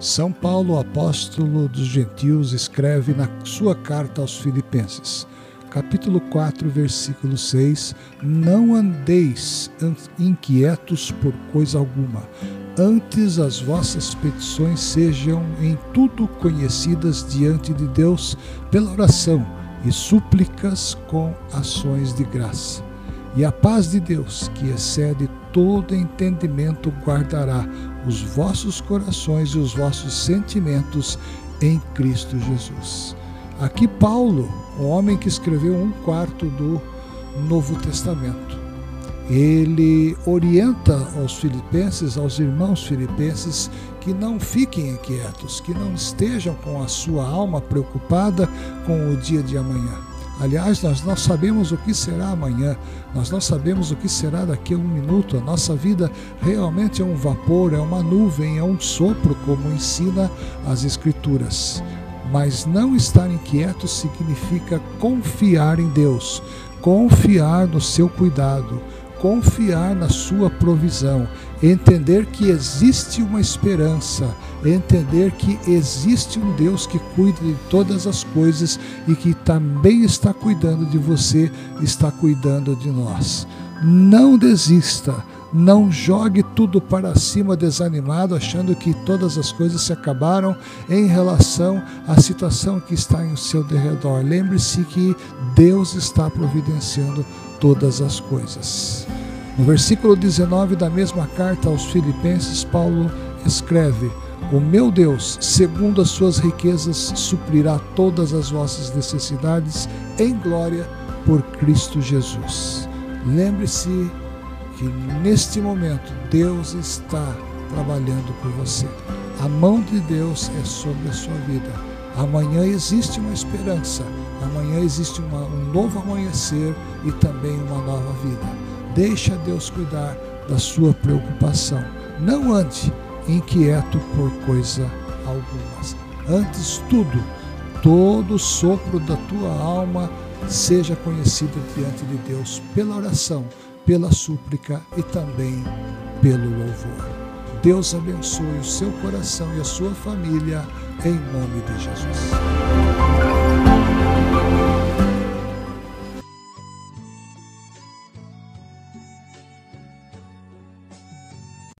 São Paulo, apóstolo dos gentios, escreve na sua carta aos Filipenses, capítulo 4, versículo 6: Não andeis inquietos por coisa alguma, antes as vossas petições sejam em tudo conhecidas diante de Deus pela oração e súplicas com ações de graça. E a paz de Deus, que excede todo entendimento, guardará os vossos corações e os vossos sentimentos em Cristo Jesus. Aqui, Paulo, o homem que escreveu um quarto do Novo Testamento, ele orienta aos filipenses, aos irmãos filipenses, que não fiquem inquietos, que não estejam com a sua alma preocupada com o dia de amanhã. Aliás, nós não sabemos o que será amanhã, nós não sabemos o que será daqui a um minuto. A nossa vida realmente é um vapor, é uma nuvem, é um sopro, como ensina as Escrituras. Mas não estar inquieto significa confiar em Deus, confiar no seu cuidado, confiar na sua provisão, entender que existe uma esperança, entender que existe um Deus que cuida de todas as coisas e que também está cuidando de você, está cuidando de nós. Não desista, não jogue tudo para cima desanimado, achando que todas as coisas se acabaram em relação à situação que está em seu derredor. Lembre-se que Deus está providenciando todas as coisas. No versículo 19 da mesma carta aos Filipenses, Paulo escreve: O meu Deus, segundo as suas riquezas, suprirá todas as vossas necessidades em glória por Cristo Jesus. Lembre-se que neste momento Deus está trabalhando por você. A mão de Deus é sobre a sua vida. Amanhã existe uma esperança, amanhã existe uma, um novo amanhecer e também uma nova vida. Deixa Deus cuidar da sua preocupação. Não ande inquieto por coisa alguma. Antes tudo, todo sopro da tua alma seja conhecido diante de Deus pela oração, pela súplica e também pelo louvor. Deus abençoe o seu coração e a sua família, em nome de Jesus.